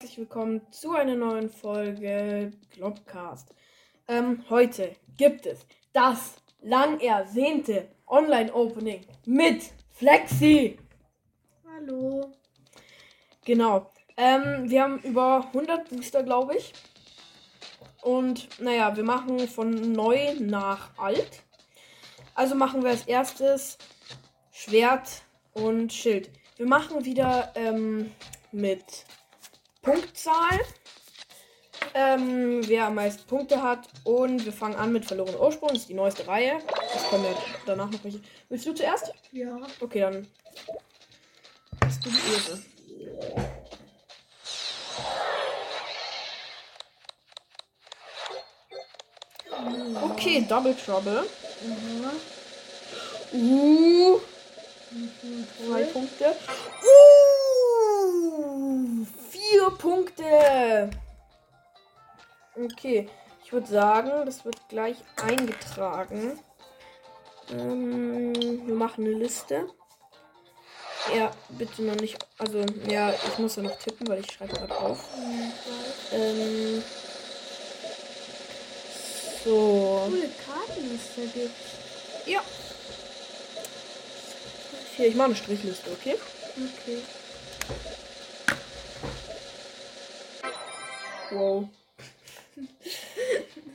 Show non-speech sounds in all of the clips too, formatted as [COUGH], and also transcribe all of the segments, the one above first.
herzlich willkommen zu einer neuen Folge Globcast. Ähm, heute gibt es das lang ersehnte Online-Opening mit Flexi. Hallo. Genau. Ähm, wir haben über 100 Booster, glaube ich. Und naja, wir machen von neu nach alt. Also machen wir als erstes Schwert und Schild. Wir machen wieder ähm, mit Punktzahl. Ähm, wer am meisten Punkte hat. Und wir fangen an mit verlorenen Ursprung. Das ist die neueste Reihe. Es kommen ja danach noch welche. Willst du zuerst? Ja. Okay, dann hast du die Ehre. Okay, Double Trouble. Mhm. Uh, Mhm. zwei Toll. Punkte. Uh, vier Punkte. Okay, ich würde sagen, das wird gleich eingetragen. Ähm, wir machen eine Liste. Ja, bitte noch nicht. Also, ja, ich muss ja noch tippen, weil ich schreibe gerade auf. Ähm, so. Coole Karten, die es da gibt. Ja. Hier, ich mache eine Strichliste, okay? Okay. Wow.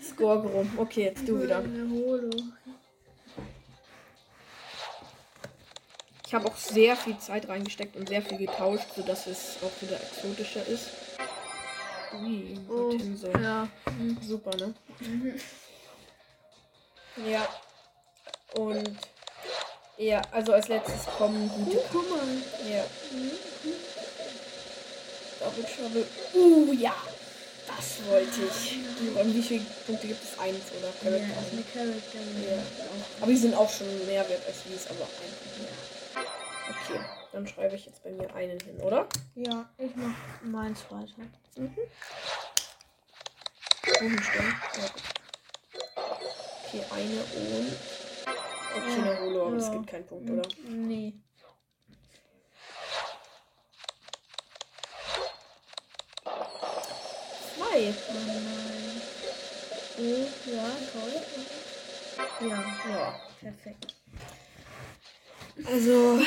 Score rum. Okay, jetzt du wieder. Ich habe auch sehr viel Zeit reingesteckt und sehr viel getauscht, sodass es auch wieder exotischer ist. Ui, Oh, Hortense. ja. Mhm. Super, ne? Mhm. Ja. Und ja, also als letztes kommen Oh, gute. guck mal. Ja. Mhm. Double Trouble. Uh, ja. Das wollte ich. Und wie viele Punkte gibt es? Eins oder Ja, Character? ist eine Charakter. Ja. Aber die sind auch schon mehr wert als dies, aber ein mehr. Okay, dann schreibe ich jetzt bei mir einen hin, oder? Ja, ich mach meins weiter. Mhm. Hohenstein. Ja. Okay, eine und. Okay, eine Holo, aber es Ja. gibt keinen Punkt, oder? Nee. Zwei. Oh ja, toll. Ja, Ja. perfekt. Also.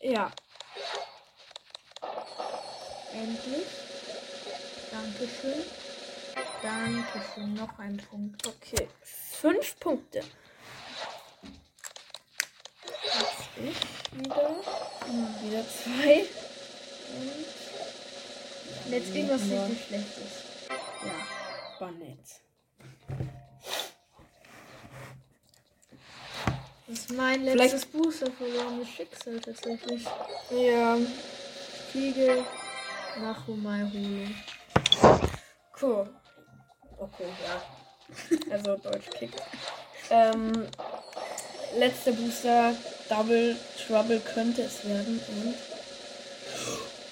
Ja. Endlich. Dankeschön. Dankeschön. Noch ein Punkt. Okay. Fünf Punkte. Jetzt ich wieder. Hm. Wieder zwei. Und jetzt irgendwas Ja. richtig Schlechtes. Ja. Bannett. Das ist mein Vielleicht- letztes Booster verlorenes Schicksal tatsächlich. Ja. Kriege nach Humai Holo. Cool. Okay, ja. Also Deutsch kickt. ähm, letzter Booster, Double Trouble könnte es werden und.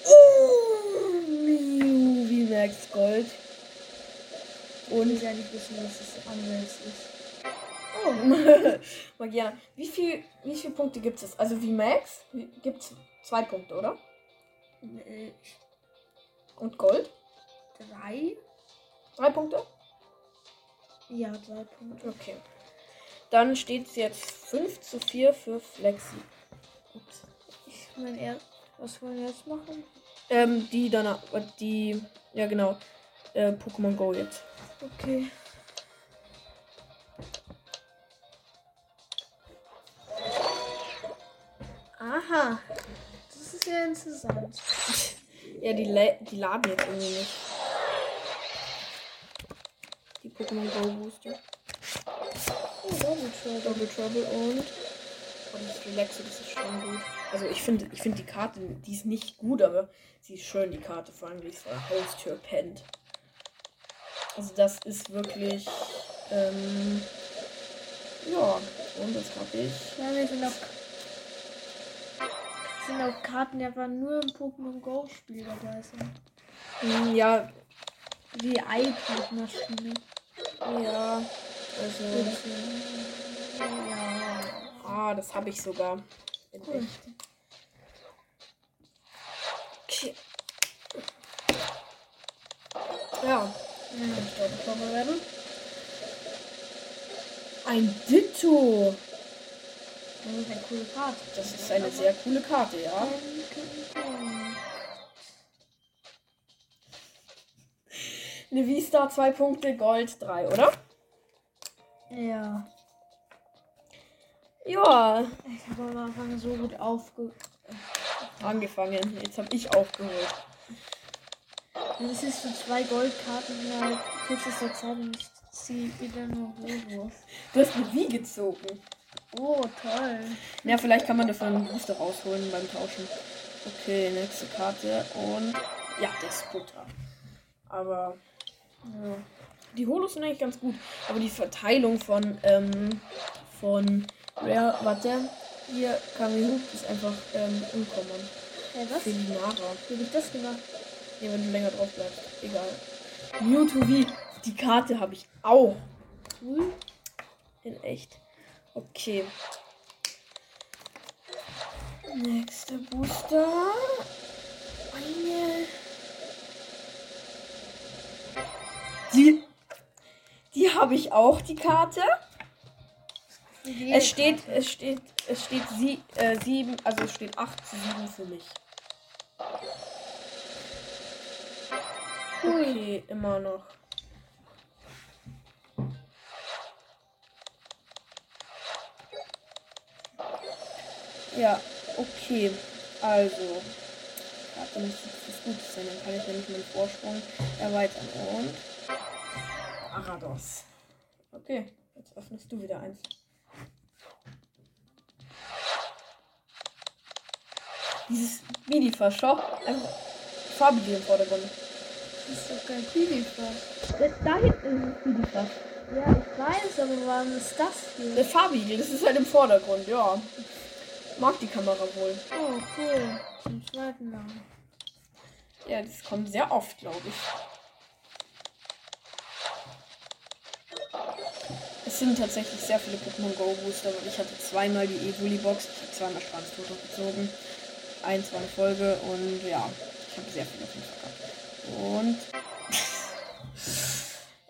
Oh, Miu, wie Max Gold. Ich Und. will ja nicht wissen, was das andere jetzt ist. Oh, [LAUGHS] Magiana. Wie viel, wie viele Punkte gibt es? Also wie Max gibt es zwei Punkte, oder? Und Gold? drei? Drei Punkte? Ja, drei Punkte. Okay. Dann steht es jetzt 5 zu 4 für Flexi. Ups. Ich mein, er was wollen wir jetzt machen? Ähm, die danach, die, ja genau, äh, Pokémon Go jetzt. Okay. Aha. Das ist ja interessant. [LAUGHS] Ja, die, la die laden jetzt irgendwie nicht. Die Pokémon Go Booster. Oh, Double Trouble. Double Trouble und. Und das Relaxo, das ist schon gut. Also ich finde ich finde die Karte, die ist nicht gut, aber sie ist schön, die Karte, vor allem wie es vor der Haustür pennt. Also das ist wirklich. Ähm, ja, und das habe ich. Ja, wir sind auch, sind auch Karten, die einfach nur im Pokémon Go Spiel dabei sind. Hm, ja, Die iPad-Maschine. ja. Also. Ja. Ah, das habe ich sogar. Cool. Okay. Ja, bekommen werden. Ein Ditto. Das ist eine coole Karte. Das ist eine sehr coole Karte, ja. Eine V-Star 2 Punkte, Gold 3, oder? Ja. Ja, Ich habe am Anfang so gut aufge... angefangen. Jetzt habe ich aufgeholt. Das ist so zwei Goldkarten innerhalb kürzester Zeit und ich ziehe wieder nur Robos. Du hast eine Wie gezogen. Oh, toll. Ja, vielleicht kann man dafür einen Booster rausholen beim Tauschen. Okay, nächste Karte und ja, der Sputter. Aber ja. die Holos sind eigentlich ganz gut. Aber die Verteilung von ähm, von Rare, warte, hier Kamihu ist einfach ähm, uncommon. Hey, was? Felinara. Wie hab ich das gemacht? Ja, wenn du länger drauf bleibst. Egal. Mewtwo V. Die Karte habe ich auch. Cool. In echt. Okay. Nächster Booster. Eine. Die. Die habe ich auch, die Karte. Es steht, es steht, es steht sie, äh, sieben, also es steht 8 zu 7 für mich. Okay, immer noch. Ja, okay. Also. Karte müsste was Gutes sein, dann kann ich nämlich meinen Vorsprung erweitern. Und. Arados. Okay, jetzt öffnest du wieder eins. Dieses Mini-Verschau. Einfach farbige im Vordergrund. Das ist doch kein Pipifass. Da hinten ist ein Mini-Fass. Ja, ich weiß, aber warum ist das hier? Der farbige, das ist halt im Vordergrund, ja. Mag die Kamera wohl. Oh, cool. Zum zweiten Mal. Ja, das kommt sehr oft, glaube ich. Es sind tatsächlich sehr viele Pokémon Go Booster, weil ich hatte zweimal die Evoli Box, ich habe zweimal Strandstoto gezogen. Eins war eine Folge und ja, ich habe sehr viele auf Fall gehabt. Und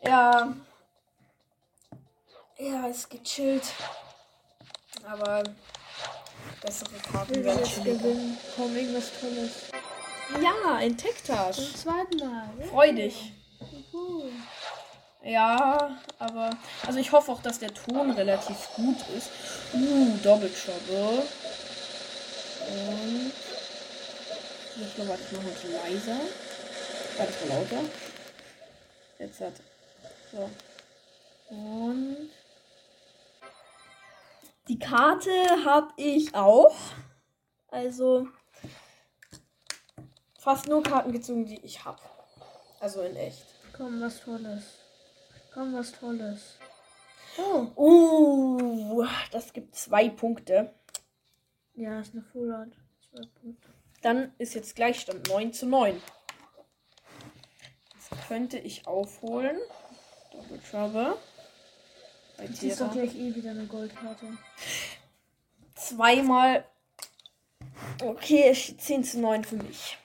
[LAUGHS] ja. Ja, es geht chillt. Aber bessere Karten werden chilliger. gewinnen. Komm, irgendwas Tolles. Ja, ein Tektasch. Zum zweiten Mal. Freu dich. Ja, aber. Also ich hoffe auch, dass der Ton relativ gut ist. Uh, Doppelschobbe. Und. Ich glaube, ich mache uns leiser. War das mal lauter? Jetzt hat. So. Und. Die Karte habe ich auch. Also. Fast nur Karten gezogen, die ich habe. Also in echt. Komm, was Tolles. Komm, was Tolles. Oh. Uh, das gibt zwei Punkte. Ja, ist eine Full Art. Dann ist jetzt Gleichstand 9 zu 9. Jetzt könnte ich aufholen. Doppelschraube. Bei Jetzt ist doch gleich eh wieder eine Goldkarte. Zweimal. Okay, es steht 10 zu 9 für mich.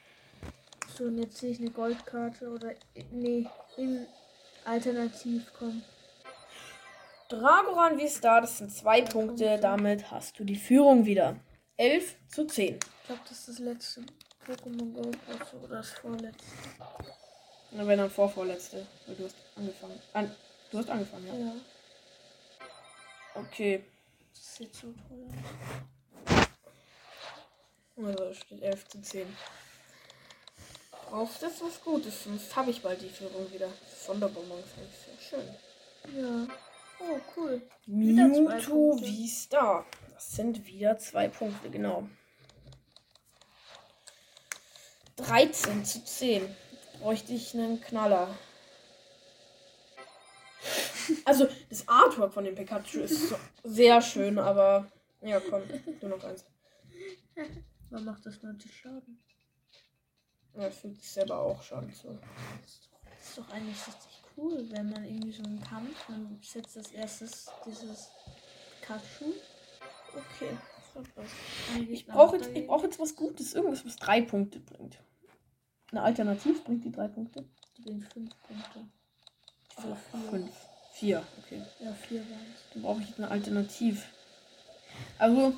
So, und jetzt sehe ich eine Goldkarte oder. Nee, in Alternativ, komm. Dragoran wie Star, das sind zwei Punkte. Damit hast du die Führung wieder. 11 zu 10. Ich glaube, das ist das letzte Pokémon Go oder das vorletzte. Na, wenn dann vorvorletzte. Weil du hast angefangen. An, du hast angefangen, ja. Ja, Okay. das sieht so toll. Also es steht 11 zu 10. Brauchst das was Gutes, sonst habe ich bald die Führung wieder. Sonderbonbons eigentlich sehr schön. Ja. Oh, cool. Mewtwo wie Star. Das sind wieder zwei Punkte, genau. 13 zu 10. Jetzt bräuchte ich einen Knaller. Also, das Artwork von dem Pikachu ist so sehr schön, aber. Ja, komm, du noch eins. Man macht das 90 Schaden. Ja, fühlt sich selber auch Schaden zu. Das ist doch, das ist doch eigentlich richtig cool, wenn man irgendwie so einen Kampf, man setzt als erstes dieses Pikachu. Okay. Ich brauche jetzt, ich brauch jetzt was Gutes, irgendwas, was drei Punkte bringt. Eine Alternativ bringt die drei Punkte. Die bringt fünf Punkte. Oder vier. Fünf. Vier, okay. Ja, vier waren es. Dann brauche ich jetzt eine Alternativ. Also,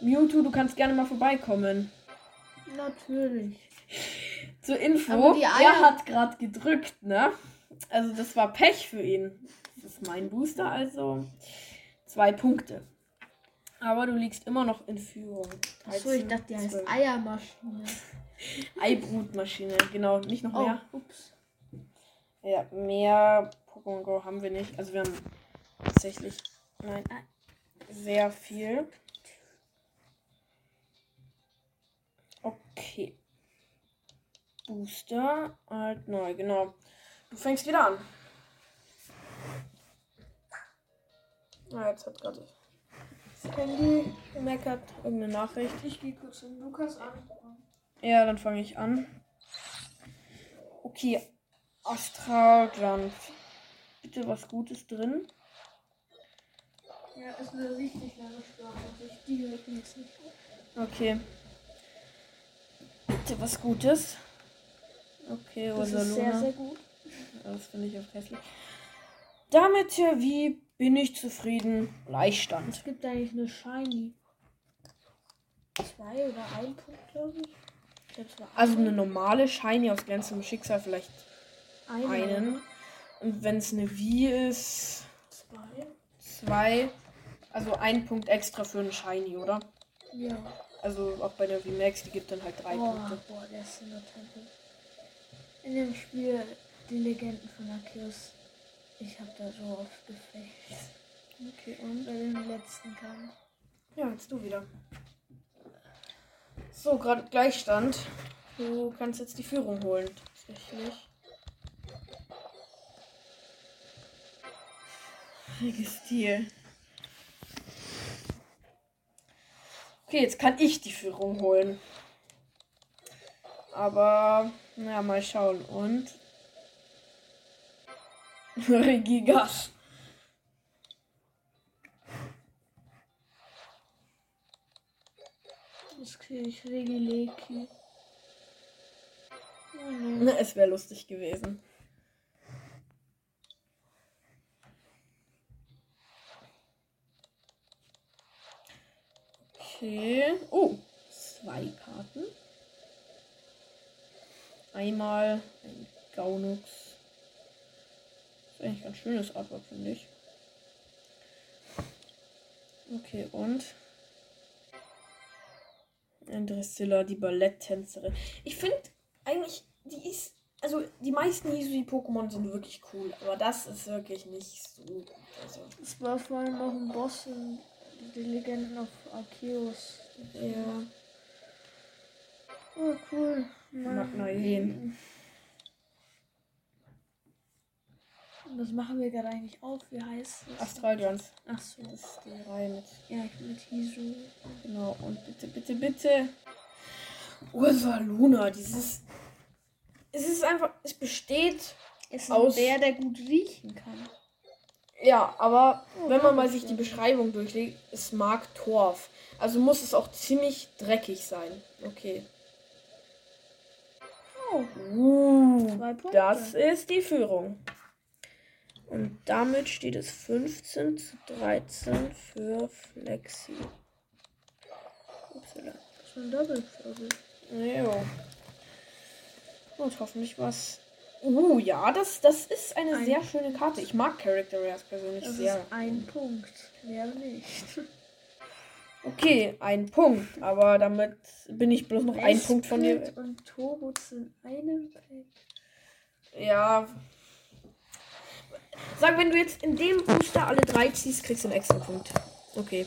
Mewtwo, du kannst gerne mal vorbeikommen. Natürlich. [LAUGHS] Zur Info, er hat gerade gedrückt, ne? Also das war Pech für ihn. Das ist mein Booster, also zwei Punkte. Aber du liegst immer noch in Führung. Achso, ich 13, dachte, die heißt 12. Eiermaschine. [LAUGHS] Eibrutmaschine, genau. Nicht noch Oh, mehr. ups. Ja, mehr Pokémon Go haben wir nicht. Also wir haben tatsächlich, nein, sehr viel. Okay. Booster, alt, neu, genau. Du fängst wieder an. Ah, jetzt hat gerade das Handy gemeckert. Irgendeine Nachricht. Ich gehe kurz in Lukas an. Ja, dann fange ich an. Okay, Astralgrund. Bitte was Gutes drin. Ja, ist eine richtig lange Sprache. Die hört mir jetzt nicht. Okay. Bitte was Gutes. Okay, Das ist sehr, Rosaluna. sehr gut. Das finde ich auch hässlich. Damit ja, wie bin ich zufrieden? Gleichstand. Es gibt eigentlich eine Shiny. Zwei oder ein Punkt, glaube ich. Ich Also ein. eine normale Shiny aus glänzendem Schicksal vielleicht Eine. einen. Und wenn es eine Wie ist, Zwei. zwei. Also ein Punkt extra für einen Shiny, oder? Ja. Also auch bei der VMAX, die gibt dann halt drei Boah, Punkte. boah, der ist in der Tempel. In dem Spiel Die Legenden von Arceus. Ich habe da so oft gefecht. Okay, und? Bei dem letzten Kampf. Ja, jetzt du wieder. So, gerade Gleichstand. Du kannst jetzt die Führung holen. Tatsächlich. Stil. Okay, jetzt kann ich die Führung holen. Aber, naja, mal schauen. Und. Regigas. Das kriege ich Regileki. Oh, nee. Ne, Es wäre lustig gewesen. Okay. Oh, zwei Karten. Einmal ein Gaunux. Ist eigentlich ganz schönes Artwork, finde ich. Okay, und ein Dressilla, die Balletttänzerin. Ich finde eigentlich, die ist. Also, die meisten Hisui-Pokémon sind wirklich cool, aber das ist wirklich nicht so gut. Also, Es war vorhin noch ein Boss in die Legenden auf Arceus. ja. Oh, cool. Magnaien. Was machen wir gerade eigentlich auf? Wie heißt es? Astralions. Ach so. Das ist die Reihe mit. Ja, mit Hisu. Genau, und bitte, bitte, bitte. Ursa Luna, dieses. Es ist einfach. Es besteht. Es ist Aus- Bär, der gut riechen kann. Ja, aber Oh, wenn man mal sich die. Beschreibung durchlegt, es mag Torf. Also muss es auch ziemlich dreckig sein. Okay. Oh, Uh, das ist die Führung. Und damit steht es 15 zu 13 für Flexi. Upsala. das war ein Double Trouble. Jo. Und hoffentlich was. Uh, ja, das, das ist eine Ein sehr schöne Karte. Ich mag Character Rares persönlich Das sehr. ist ein Punkt. Mehr nicht. [LAUGHS] Okay, ein Punkt. Aber damit bin ich bloß noch ein Punkt von dir. Und Turbots in einem Pack. Ja. Sag, wenn du jetzt in dem Booster alle drei ziehst, kriegst du einen extra Punkt. Okay.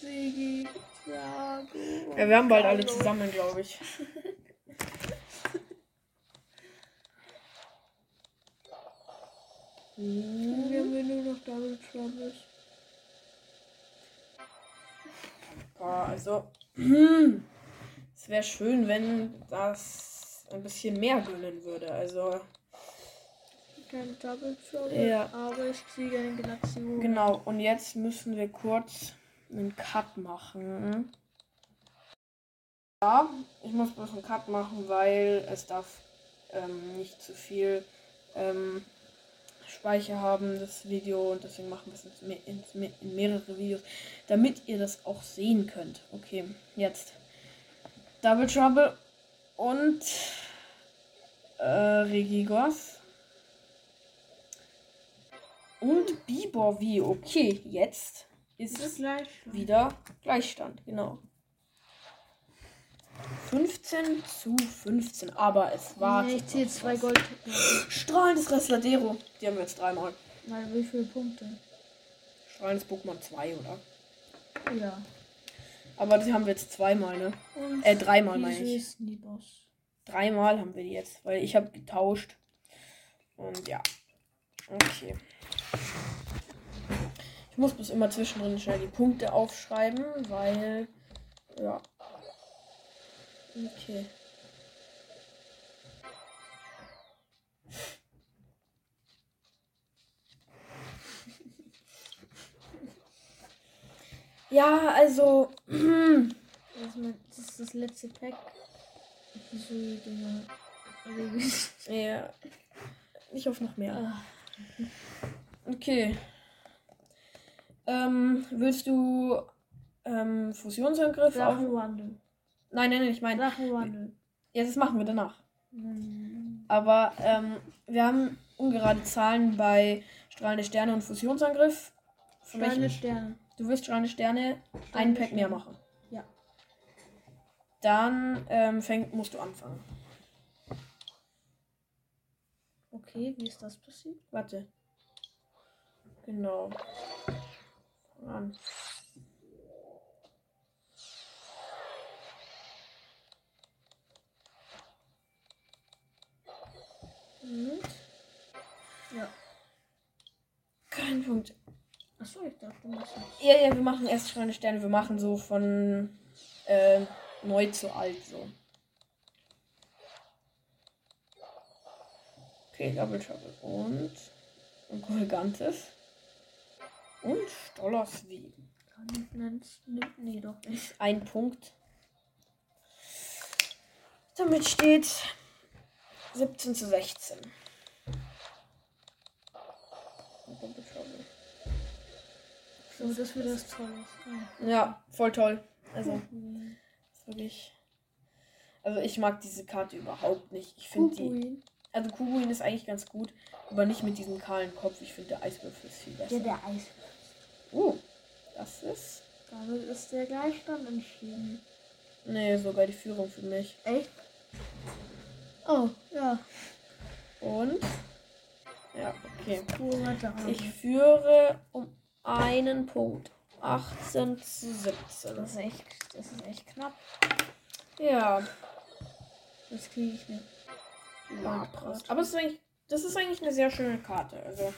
Sigi, Drago. Ja, wir haben bald alle zusammen, glaube ich. Wir haben nur noch Double Troubles. Boah, also. hm, Es wäre schön, wenn das ein bisschen mehr gönnen würde. Also, Kein Double Trouble, Ja. aber ich kriege eine Glazion. genau. Und jetzt müssen wir kurz einen Cut machen. Ja, ich muss bloß einen Cut machen, weil es darf ähm, nicht zu viel ähm, Speicher haben, das Video. Und deswegen machen wir es in, in, in mehrere Videos, damit ihr das auch sehen könnt. Okay, jetzt. Double Trouble und äh, Regigos. Und Bibor wie. Okay, jetzt ist es Gleichstand. wieder Gleichstand, genau. 15 zu 15, aber es war. Nee, ich zähle zwei Gold. Strahlendes Resladero. Die haben wir jetzt dreimal. Weil wie viele Punkte? Strahlendes Pokémon 2, oder? Ja. Aber die haben wir jetzt zweimal, ne? Und Äh, dreimal meine ich. Dreimal haben wir die jetzt, weil ich habe getauscht. Und ja. Okay. Ich muss bis immer zwischendrin schnell die Punkte aufschreiben, weil. Ja. Okay. [LAUGHS] Ja, also. [CLEARS THROAT] Das ist, das letzte Pack. Ja. Ich hoffe noch mehr. Ah, Okay. Ähm, willst du ähm, Fusionsangriff auf. Drachenwandel. Nein, nein, nein, ich meine. Drachenwandel. Ja, das machen wir danach. Hm. Aber ähm, wir haben ungerade Zahlen bei strahlende Sterne und Fusionsangriff. Strahlende welchen? Sterne. Du wirst strahlende Sterne einen Pack mehr machen. Ja. Dann ähm, fäng, musst du anfangen. Okay, wie ist das passiert? Warte. Genau. Fang an. Und? Ja. Kein Punkt. Achso, ich dachte, du machst das. Ja, ja, wir machen erst strahlende Sterne. Wir machen so von äh, neu zu alt so. Okay, Double Trouble und, und Colgantes. Und Stollers wie. Nennst, nimmt, nee, doch nicht. Ein Punkt. Damit steht 17 zu 16. Und Double Trouble. So, das wird das Tolles. Ah. Ja, voll toll. Also, Mhm. wirklich. Also, ich mag diese Karte überhaupt nicht. Ich finde die. Also, Kubuin ist eigentlich ganz gut, aber nicht mit diesem kahlen Kopf. Ich finde, der Eiswürfel ist viel besser. Ja, der Eis. Oh, das ist. Damit ist der Gleichstand entschieden. Nee, sogar die Führung für mich. Echt? Oh, ja. Und. Ja, okay. Ich führe um einen Punkt. 18 zu 17. das, ist echt, das ist echt knapp. Ja, Das kriege ich nicht. Lapras. Aber es ist eigentlich, das ist eigentlich eine sehr schöne Karte. Also,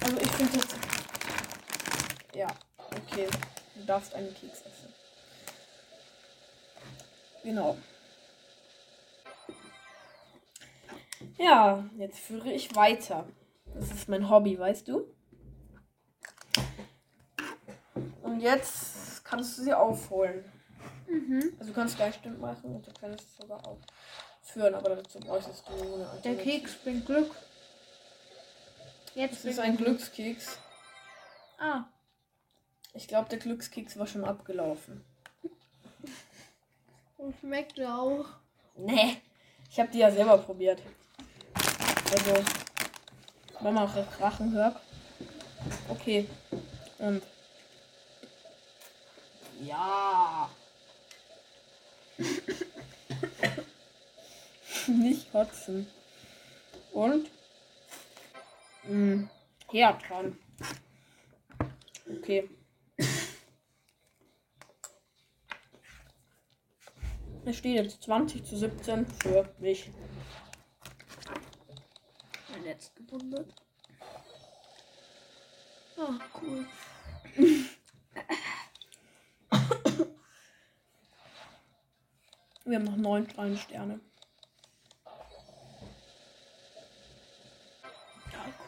also ich finde das. Ja, okay. Du darfst einen Keks essen. Genau. Ja, jetzt führe ich weiter. Das ist mein Hobby, weißt du? Und jetzt kannst du sie aufholen. Mhm. Also du kannst Gleichstimmt machen und du kannst es sogar auch führen, aber dazu bräuchtest du eine Der Alternative. Keks bringt Glück. Jetzt Das ist ein Glück. Glückskeks. Ah, Ich glaube, der Glückskeks war schon abgelaufen. [LAUGHS] und schmeckt er auch. Nee. Ich habe die ja selber probiert. Also, wenn man auch Rachen hört. Okay. Und. Ja. [LAUGHS] [LAUGHS] Nicht kotzen. Und. Mh, her dran. Okay. Es steht jetzt 20 zu 17 für mich. Mein letzte Runde. Ah, cool. Wir haben noch neun kleine Sterne.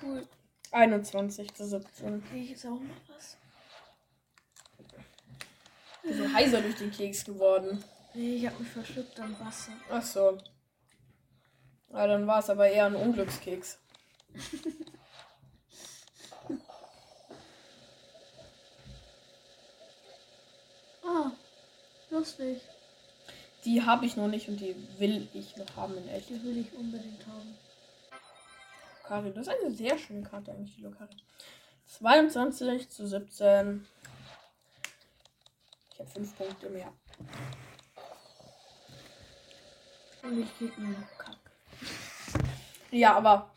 Cool. 21 zu 17. Kriege ich jetzt auch noch was? bist so heiser durch den Keks geworden. Nee, ich habe mich verschluckt am Wasser. Ach so. Ja, dann war es aber eher ein Unglückskeks. [LAUGHS] Ah, lustig. Die habe ich noch nicht und die will ich noch haben in echt. Die will ich unbedingt haben. Lokari, das ist eine sehr schöne Karte eigentlich, die Lokari. 22 zu 17. Ich habe 5 Punkte mehr. Und ich krieg nur noch Kack. Ja, aber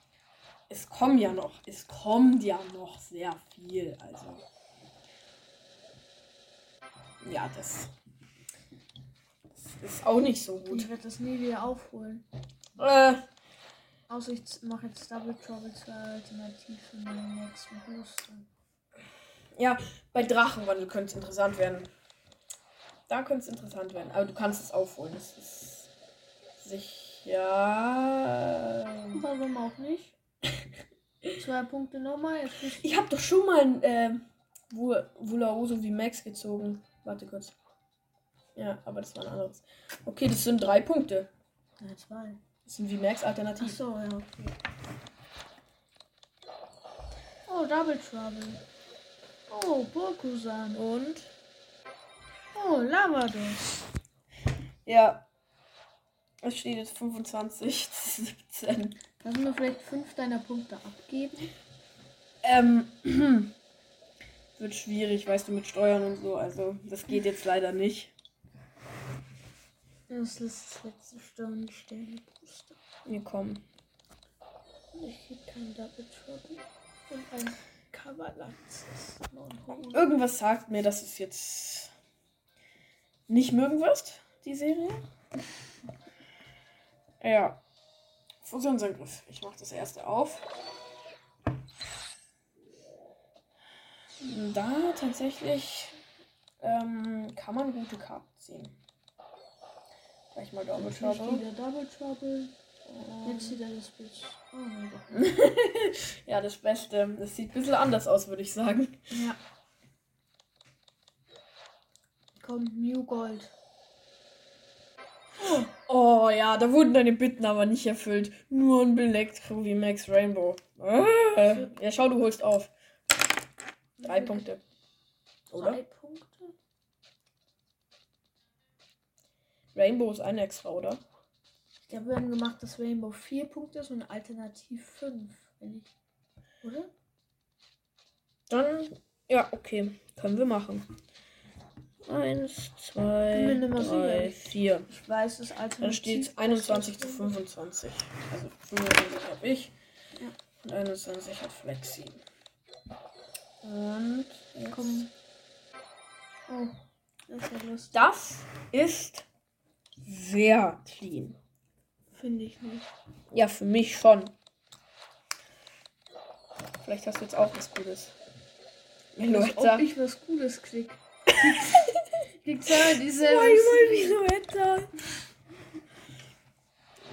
es kommen ja noch, es kommt ja noch sehr viel. Also. Ja, das, das ist auch nicht so gut. Ich werde das nie wieder aufholen. Äh, Außer ich mache jetzt Double Trouble zur Alternative für meinen nächsten Booster. ja, bei Drachenwandel könnte es interessant werden. Da könnte es interessant werden. Aber du kannst es aufholen. Das ist sicher. Warum auch nicht? [LAUGHS] Zwei Punkte nochmal. Ich habe doch schon mal ein äh, Wu- Wulaoso wie Max gezogen. Warte kurz. Ja, aber das war ein anderes. Okay, das sind drei Punkte. Ja, zwei. Das sind wie Max Ach Alternativ. so, ja, okay. Oh, Double Trouble. Oh, Bokusan. Und? Oh, Lavados. Ja. Es steht jetzt 25 [LAUGHS] zu 17. Lassen wir vielleicht fünf deiner Punkte abgeben? Ähm. [CLEARS THROAT] Wird schwierig, weißt du, mit Steuern und so. Also, das geht jetzt leider nicht. Das ist das letzte Sterne Sterne Booster. Wir kommen. Ich krieg kein Double Trouble. Und ein. Non-Holo. Irgendwas sagt mir, dass es jetzt nicht mögen wirst, die Serie. Ja. Fusionsangriff. Ich mache das erste auf. Da tatsächlich ähm, kann man gute Karten ziehen. Gleich mal Double Trouble. wieder Double Trouble. Ähm, Jetzt wieder das Bitch. Oh. [LAUGHS] Ja, das Beste. Das sieht ein bisschen anders aus, würde ich sagen. Ja. Kommt New Gold. Oh ja, da wurden deine Bitten aber nicht erfüllt. Nur ein Elektro wie Max Rainbow. Äh, ja, schau, du holst auf. Drei Punkte. Oder? Drei Punkte? Rainbow ist ein extra, oder? Ich glaube, wir haben gemacht, dass Rainbow vier Punkte ist und alternativ fünf. Wenn ich. Oder? Dann, ja, okay. Können wir machen. Eins, zwei, drei, sicher. vier. Ich weiß, es alternativ. Dann steht es 21 zu 25. Also 25 habe ich. Ja. Und 21 hat Flexi. Und jetzt Komm. Oh, das ist ja lustig. Das ist sehr clean. Finde ich nicht. Ja, für mich schon. Vielleicht hast du jetzt auch was Gutes. Als ob Meloetta. ich was Gutes krieg. Kriegt zwar dieselbe. Zweimal Meloetta.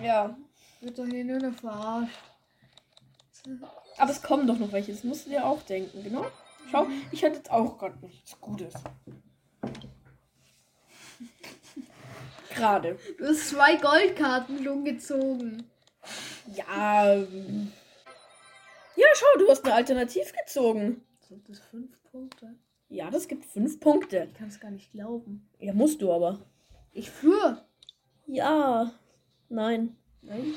Ja, Wird doch hier nur noch verarscht. aber es kommen doch noch welche. Das musst du dir auch denken, genau. Schau, ich hatte jetzt auch gerade nichts Gutes. Gerade. Du hast zwei Goldkarten schon gezogen. Ja. ähm. Ja, schau, du hast eine Alternativ gezogen. Sind das fünf Punkte? Ja, das gibt fünf Punkte. Ich kann es gar nicht glauben. Ja, musst du aber. Ich führe. Ja. Nein. Nein,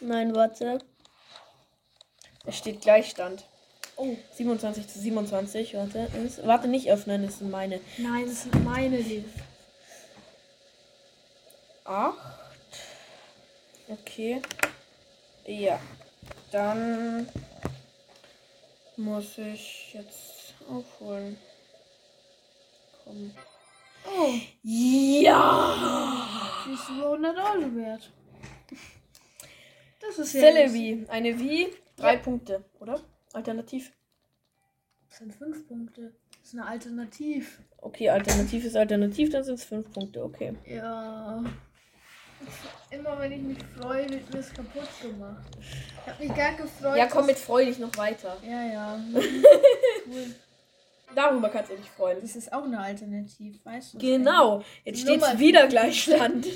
Nein, warte. Es steht Gleichstand. Oh, 27 zu 27. Warte. Ist, warte, nicht öffnen, das sind meine. nein, das sind meine Leben. 8. Okay. Ja. Dann muss ich jetzt aufholen. Komm. Oh, Ja! die ist über 100 Euro wert. Das ist ja. Celebi. Eine wie? Drei Punkte, oder? Alternativ. Das sind fünf Punkte. Das ist eine Alternativ. Okay, Alternativ ist Alternativ, dann sind es fünf Punkte, okay. Ja. Immer wenn ich mich freue, wird mir es kaputt gemacht. Ich habe mich gar gefreut. Ja, komm mit freudig noch weiter. Ja, ja. [LAUGHS] cool. Darüber kannst du dich freuen. Das ist auch eine Alternative, weißt du? Genau. Jetzt steht wieder Gleichstand.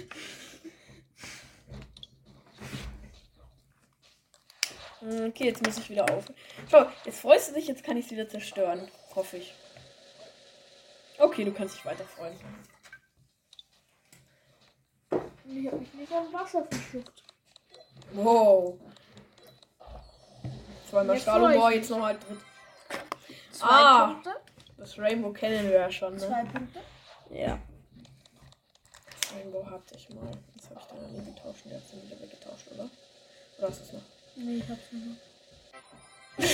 Okay, jetzt muss ich wieder auf. Schau, jetzt freust du dich, jetzt kann ich es wieder zerstören. Hoffe ich. Okay, du kannst dich weiter freuen. Ich habe mich nicht am Wasser verschluckt. Wow. Zweimal und ich Boah, jetzt nochmal dritt. Zwei Ah. Punkte. Das Rainbow kennen wir ja schon, ne? Zwei Punkte. Ja. Das Rainbow hatte ich mal. Das habe ich dann nie getauscht. Der hat es wieder weggetauscht, oder? Oder hast du es noch? Nee, ich hab's noch. [LAUGHS]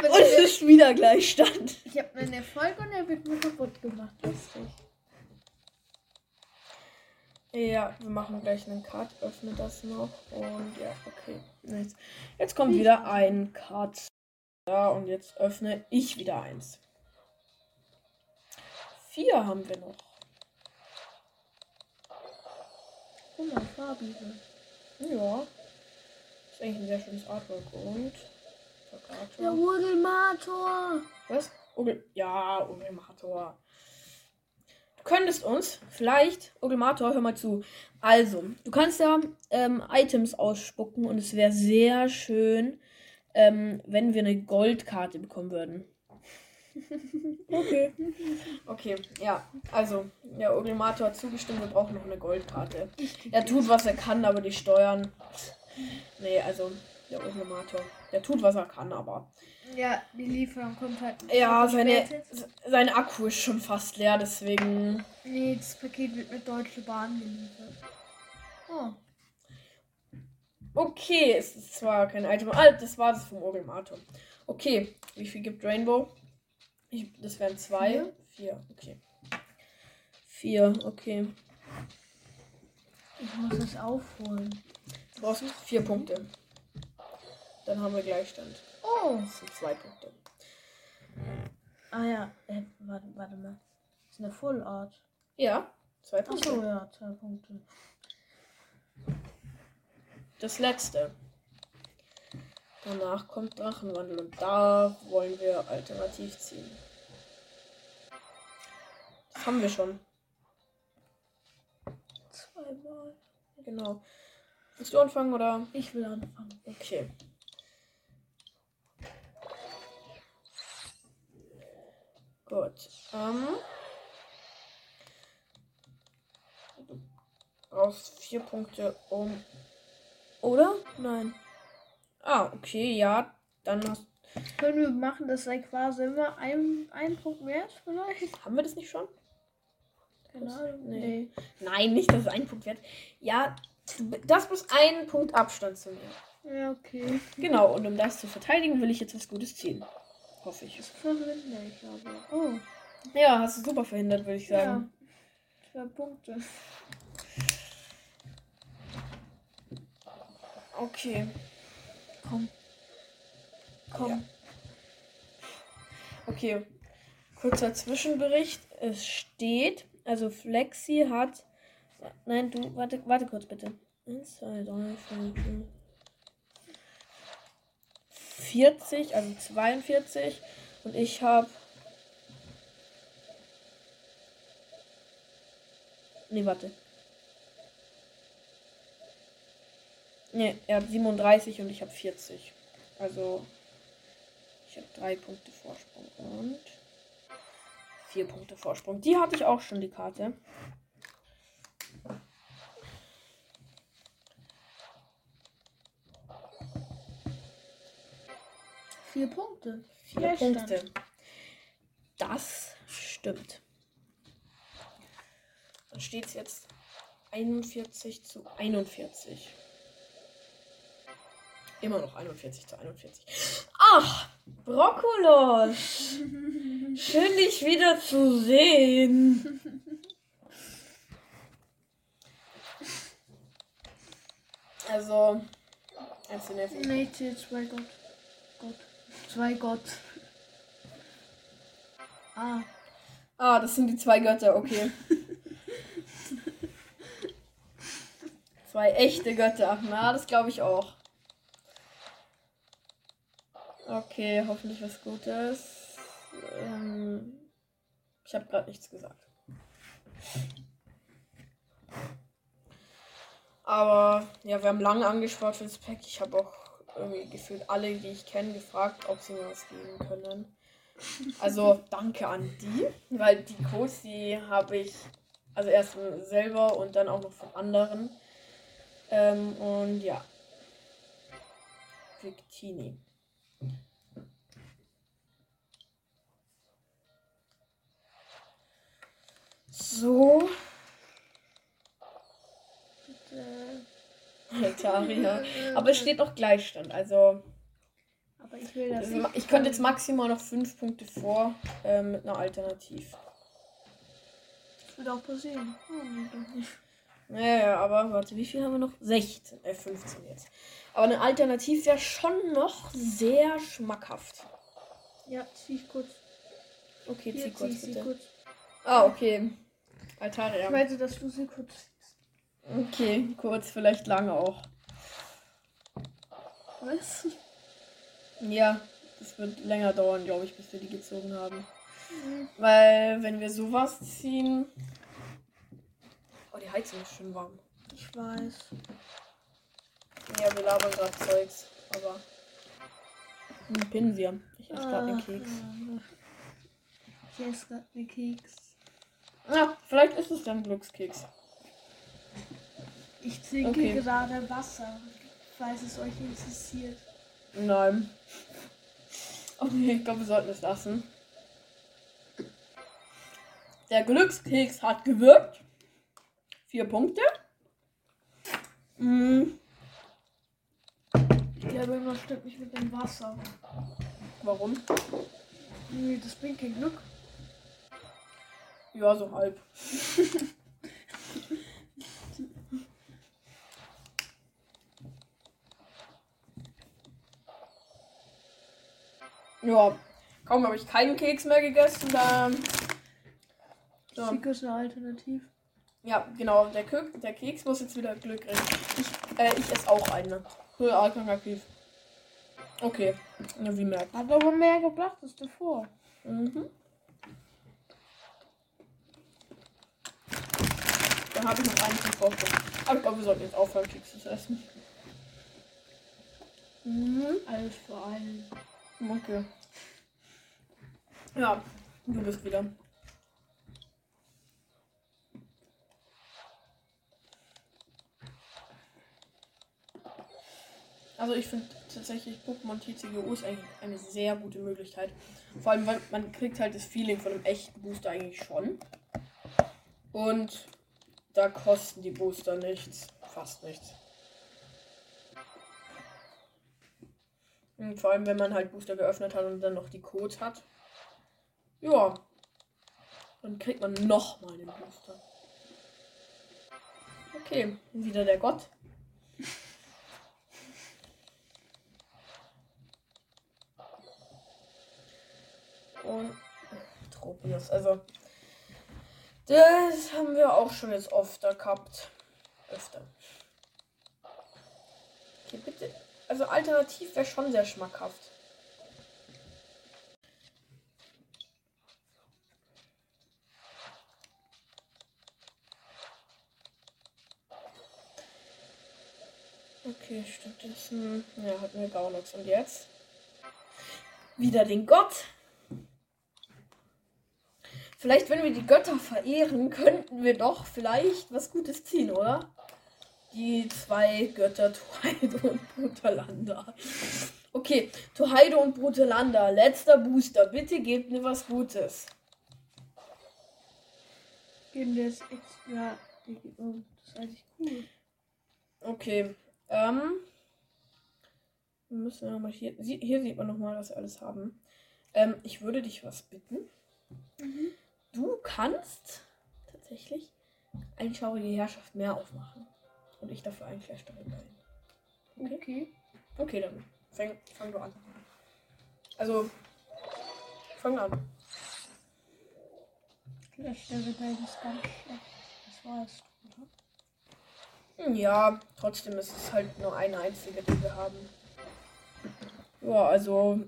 Und es ist wieder Gleichstand. Ich habe einen Erfolg und er wird mir kaputt gemacht. Lustig. Ja, wir machen gleich einen Cut. Öffne das noch. Und ja, okay. Jetzt, jetzt kommt wieder ein Cut. Ja, und jetzt öffne ich wieder eins. Vier haben wir noch. Guck mal, Farbibel. Ja. Ist eigentlich ein sehr schönes Artwork. Und. Der Urgelmator. Was? Ogel ja, Ogelmator. Du könntest uns vielleicht, Ogelmator, hör mal zu. Also, du kannst ja ähm, Items ausspucken und es wäre sehr schön, ähm, wenn wir eine Goldkarte bekommen würden. [LAUGHS] okay. Okay, ja. Also, der Ogelmator hat zugestimmt, wir brauchen noch eine Goldkarte. Er tut, was er kann, aber die Steuern. Nee, also, der Ogelmator. Der tut, was er kann, aber. Ja, die Lieferung kommt halt. Ja, seine, sein Akku ist schon fast leer, deswegen. Nee, das Paket wird mit Deutsche Bahn geliefert. Oh. Okay, es ist zwar kein Item. Ah, das war das vom Ogelmator. Okay, wie viel gibt Rainbow? Ich, das wären zwei. Vier. Vier, okay. Vier, okay. Ich muss es aufholen. Du brauchst vier Punkte. Dann haben wir Gleichstand. Oh. Das sind zwei Punkte. Ah ja, äh, warte, warte mal. Das ist eine Full Art. Ja, zwei Punkte. Achso, ja, zwei Punkte. Das letzte. Danach kommt Drachenwandel und da wollen wir alternativ ziehen. Das haben wir schon. Zweimal. Genau. Willst du anfangen oder? Ich will anfangen. Okay. Gut. Ähm. Du brauchst vier Punkte um. Oder? Nein. Ah, okay, ja. Dann hast. Können wir machen, dass sei quasi immer ein, ein Punkt mehr ist, vielleicht? Haben wir das nicht schon? Keine Ahnung. Nee. Nein, nicht, dass es ein Punkt wert. Ja, das muss ein Punkt Abstand zu mir. Ja, okay. Genau, und um das zu verteidigen, will ich jetzt was Gutes ziehen. Hoffe ich. Verwende ich aber. Oh. Ja, hast du super verhindert, würde ich sagen. Ja. Zwei Punkte. Okay. Komm. Komm. Ja. Okay. Kurzer Zwischenbericht. Es steht, also Flexi hat. Nein, du, warte, warte kurz bitte. 1, 2, 3, 4, 5. 40, also 42. Und ich habe. Nee, warte. Nee, er hat 37 und ich habe 40. Also, ich habe drei Punkte Vorsprung und vier Punkte Vorsprung. Die hatte ich auch schon, die Karte. Vier Punkte. Vier Gleichstand. Punkte. Das stimmt. Dann steht es jetzt 41 zu 41. Immer noch 41 zu 41. Ach, Brokkolos. [LAUGHS] Schön, dich wieder zu sehen. Also, einzelne Nee, ich zähle zwei Gott. Gott. Zwei Gott. Ah. Ah, das sind die zwei Götter, okay. zwei echte Götter. Na, das glaube ich auch. Okay, hoffentlich was Gutes. Ich habe gerade nichts gesagt. Aber ja, wir haben lange angespart für das Pack. Ich habe auch irgendwie gefühlt alle, die ich kenne, gefragt, ob sie mir was geben können. [LAUGHS] Also danke an die, weil die Codes, die habe ich also erst selber und dann auch noch von anderen. Ähm, und ja. Victini. So. Altaria. Aber es steht noch Gleichstand, also. Aber ich will das nicht. ich könnte jetzt maximal noch fünf Punkte vor äh, mit einer Alternativ. Das wird auch passieren. Oh, nee, doch nicht. Ja, ja, aber warte, wie viel haben wir noch? 16, äh 15 jetzt. Aber eine Alternativ wäre schon noch sehr schmackhaft. Ja, zieh ich kurz. Okay, zieh Hier zieh kurz ich bitte. kurz. Ah, okay. Ich Altaria. meinte, dass du sie kurz. Okay, kurz, vielleicht lange auch. Was? Ja, das wird länger dauern, glaube ich, bis wir die gezogen haben. Weil, wenn wir sowas ziehen. Oh, die Heizung ist schön warm. Ich weiß. Ja, wir labern gerade Zeugs, aber. Pinnen wir. Ich esse gerade den Ah, Keks. ja. Ich esse gerade den Keks. Ja, vielleicht ist es dann Glückskeks. Ich trinke Okay. gerade Wasser, falls es euch interessiert. Nein. Okay, ich glaube, wir sollten es lassen. Der Glückskeks hat gewirkt. Vier Punkte. Ja, aber irgendwas stimmt nicht mit dem Wasser. warum? Nee, das bringt kein Glück. Ja, so halb. [LAUGHS] ja, kaum habe ich keinen Keks mehr gegessen. Da, so. Chico ist eine Alternativ. Ja, genau. Der, Kek der Keks muss jetzt wieder Glück bringen. Ich, äh, ich esse auch eine. Für alternativ. Okay. Ja, wie merkt. Hat aber mehr gebracht als davor. Mhm. Dann habe ich noch einen zum Vorsprung. Aber ich glaube, wir sollten jetzt aufhören, Kekse zu essen. Mhm. Alles für einen. Okay. Ja, du bist wieder. Also ich finde tatsächlich Pokémon TCGO ist eigentlich eine sehr gute Möglichkeit. Vor allem, weil man kriegt halt das Feeling von einem echten Booster eigentlich schon. Und da kosten die Booster nichts. Fast nichts. Und vor allem, wenn man halt Booster geöffnet hat und dann noch die Codes hat. Ja. Dann kriegt man noch mal den Booster. Okay, wieder der Gott. Und Tropius, also das haben wir auch schon jetzt öfter gehabt. Öfter. Okay, bitte. Also alternativ wäre schon sehr schmackhaft. Okay, stattdessen. Ja, hatten wir Gaunox. Und jetzt? Wieder den Gott. Vielleicht, wenn wir die Götter verehren, [LAUGHS] könnten wir doch vielleicht was Gutes ziehen, oder? Die zwei Götter [LAUGHS] Tuhaido und Brutalanda. Okay, Tuhaido und Brutalanda, letzter Booster. Bitte gebt mir was Gutes. Geben wir jetzt extra. Oh, das ist eigentlich cool. Okay, ähm. Wir müssen nochmal hier. Hier sieht man nochmal, was wir alles haben. Ähm, ich würde dich was bitten. Du kannst tatsächlich eine schaurige Herrschaft mehr aufmachen. Und ich dafür einen Clash darin ein. Okay? Okay. Okay, dann fang, fang du an. Also, fang an. Vielleicht der Rebell ist ganz schlecht. Das weißt du, oder? Hm, Ja, trotzdem ist es halt nur eine einzige, die wir haben. Ja, also,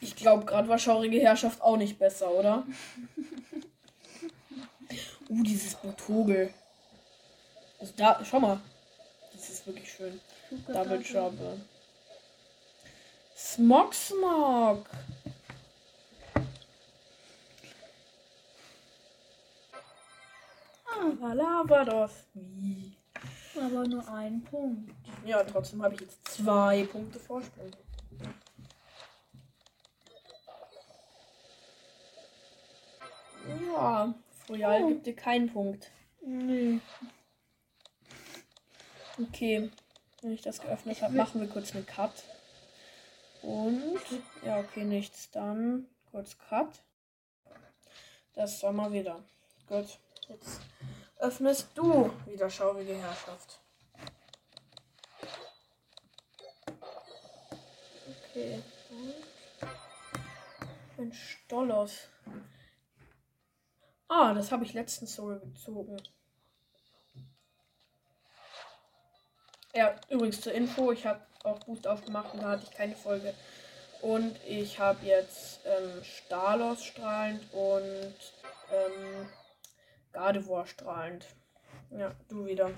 ich glaube, gerade war schaurige Herrschaft auch nicht besser, oder? [LAUGHS] Uh, dieses Botogel. Also da, schau mal. Das ist wirklich schön. Double Trouble. Smog Smog. Ah, Lavados. Wie? Aber nur ein Punkt. Ja, trotzdem habe ich jetzt zwei Punkte Vorsprung. Ja, Royal Oh. gibt dir keinen Punkt. Nee. Okay, wenn ich das geöffnet habe, machen wir kurz einen Cut. Und, ja, okay, nichts. Dann kurz Cut. Das soll mal wieder. Gut, jetzt öffnest du wieder schaurige Herrschaft. Okay, und ein Stollos. Ah, das habe ich letztens so gezogen. Ja, übrigens zur Info, ich habe auch Boost aufgemacht und da hatte ich keine Folge. Und ich habe jetzt ähm, Stalos strahlend und ähm, Gardevoir strahlend. Ja, du wieder.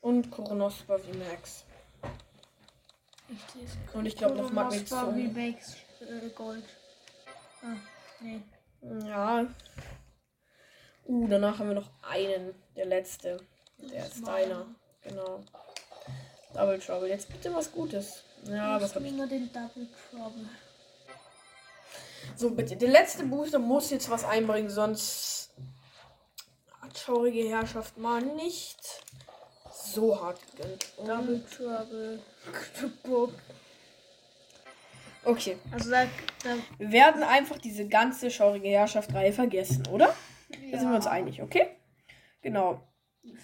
Und Koronospa wie Max. Ich. Und ich glaube noch Magnet wie. Bakes äh, Gold. Ah, nee. Ja. Uh, danach haben wir noch einen. Der letzte. Der ist deiner. Genau. Double Trouble. Jetzt bitte was Gutes. Ja, was habe ich nur den Double Trouble. So, bitte. Der letzte Booster muss jetzt was einbringen, sonst hat schaurige Herrschaft mal nicht so hart gegönnt. Double Trouble. Book. okay. Also da, da Wir werden einfach diese ganze schaurige Herrschaft-Reihe vergessen, oder? Da sind wir uns einig, okay? Genau.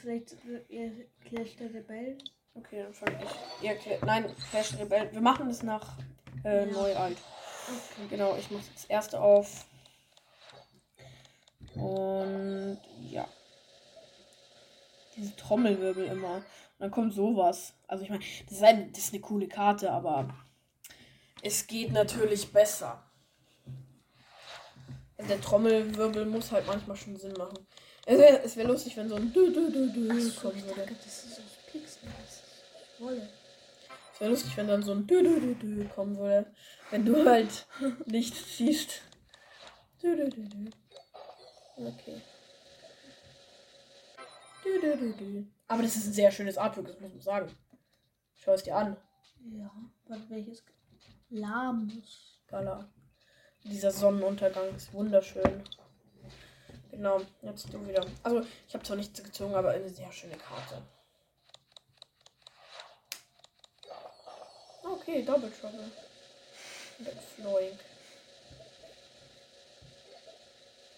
Vielleicht ihr Clash der Rebellen. Okay, dann fange ich. Erklärt. Nein, Clash Rebell. Wir machen das nach äh, Ja. neu alt. Okay. Genau, ich mache das erste auf. Und ja. Diese Trommelwirbel immer. Und dann kommt sowas. Also ich meine, das, das ist eine coole Karte, aber es geht natürlich besser. Der Trommelwirbel muss halt manchmal schon Sinn machen. Es wäre wär lustig, wenn so ein Dü -dü -dü -dü So, kommen würde. dachte, das ist aus Pixel. Das ist Wolle. Es wäre lustig, wenn dann so ein Dü -dü -dü -dü kommen würde. Wenn du halt nicht siehst. Dü -dü -dü -dü. Okay. Dü -dü -dü -dü. Aber das ist ein sehr schönes Artwork, das muss man sagen. Schau es dir an. Ja, warte, welches? Lamus. Gala. Dieser Sonnenuntergang ist wunderschön. Genau, jetzt du wieder. Also, ich habe zwar nichts gezogen, aber eine sehr schöne Karte. Okay, Double Trouble. Und ein Floink.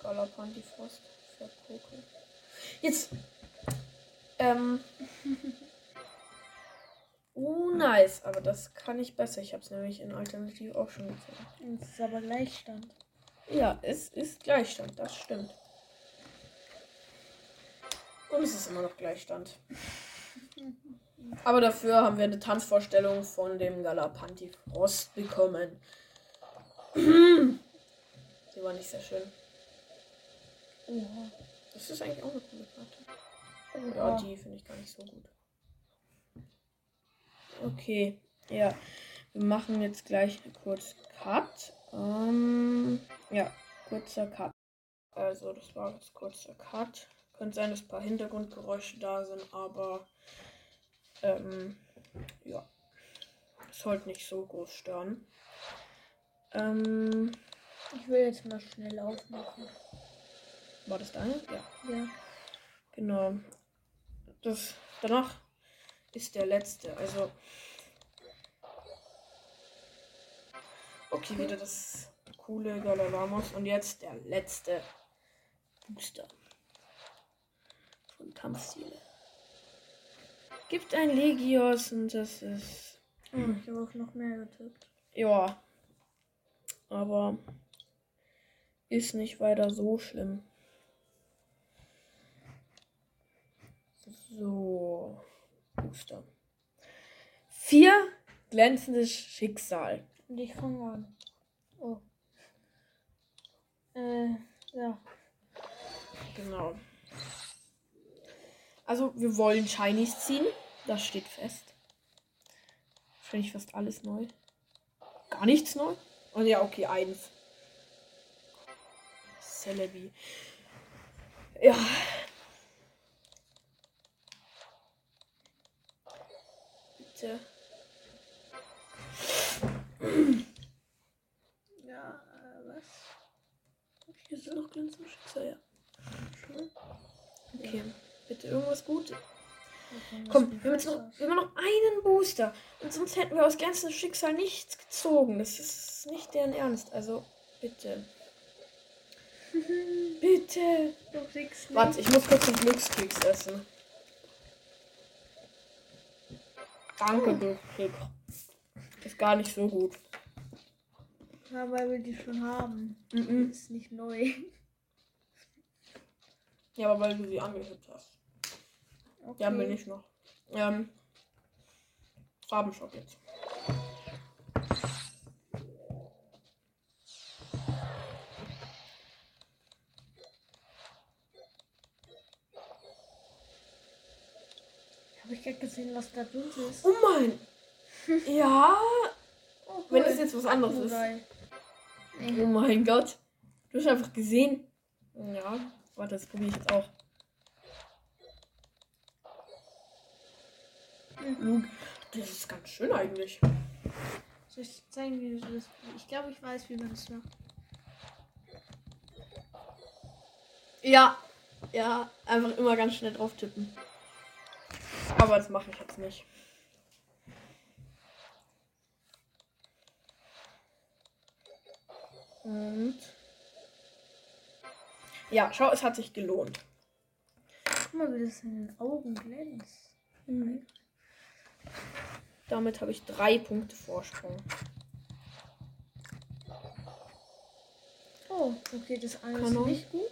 Galapanti Frost. Verpoke. Jetzt. Ähm. Oh, [LAUGHS] nice. Aber das kann ich besser. Ich habe es nämlich in Alternativ auch schon gezogen. Das ist aber Gleichstand. Ja, es ist Gleichstand, das stimmt. Und es ist immer noch Gleichstand. Aber dafür haben wir eine Tanzvorstellung von dem Galapanti Frost bekommen. [CLEARS THROAT] Die war nicht sehr schön. Oha. Das ist eigentlich auch eine coole Karte. Ja, die finde ich gar nicht so gut. Okay, ja. Wir machen jetzt gleich kurz Cut. Ähm, ja, kurzer Cut. Also, das war jetzt kurzer Cut. Könnte sein, dass ein paar Hintergrundgeräusche da sind, aber ähm, ja. Sollte nicht so groß stören. Ähm, Ich will jetzt mal schnell aufmachen. war das deine? Ja. Ja. Genau. Das danach ist der letzte. Also. Okay, wieder das coole Galalamos. Und jetzt der letzte Booster. Von Kampfstile. Gibt ein Legios und das ist. Oh, ich habe auch noch mehr getippt. Ja. Aber ist nicht weiter so schlimm. So. Booster. Vier glänzendes Schicksal. Und ich fange an. Oh. Äh, Ja. Genau. Also, wir wollen Shinies ziehen. Das steht fest. Wahrscheinlich fast alles neu. Gar nichts neu? Oh ja, okay, eins. Celebi. Ja. Bitte. Ja, äh, was? Hier ist noch Schicksal, ja. Okay, bitte irgendwas Gutes. Komm, wir haben, jetzt noch, wir haben noch einen Booster. Und sonst hätten wir aus glänzendem Schicksal nichts gezogen. Das ist nicht deren Ernst. Also, bitte. [LAUGHS] bitte. Du kriegst Warte, ich muss kurz den Glückskeks essen. Danke, Glückskeks. Ist gar nicht so gut. Ja, weil wir die schon haben. Mhm. Ist nicht neu. Ja, aber weil du sie angehört hast. Okay. Haben wir nicht noch. Ähm, Farbenschock jetzt. Habe ich gerade gesehen, was da drin ist. Oh mein! [LAUGHS] Ja, Oh, wenn es jetzt was anderes ist. Oh mein Gott. Du hast einfach gesehen. Ja, warte, das probiere ich jetzt auch. Luke, das ist ganz schön eigentlich. Soll ich zeigen, wie du das. Ich glaube, ich weiß, wie man das macht. Ja, ja, einfach immer ganz schnell drauf tippen. Aber das mache ich jetzt nicht. Und. Ja, schau, es hat sich gelohnt. Guck mal, wie das in den Augen glänzt. Damit habe ich drei Punkte Vorsprung. Oh, okay, das eine ist auch. nicht gut.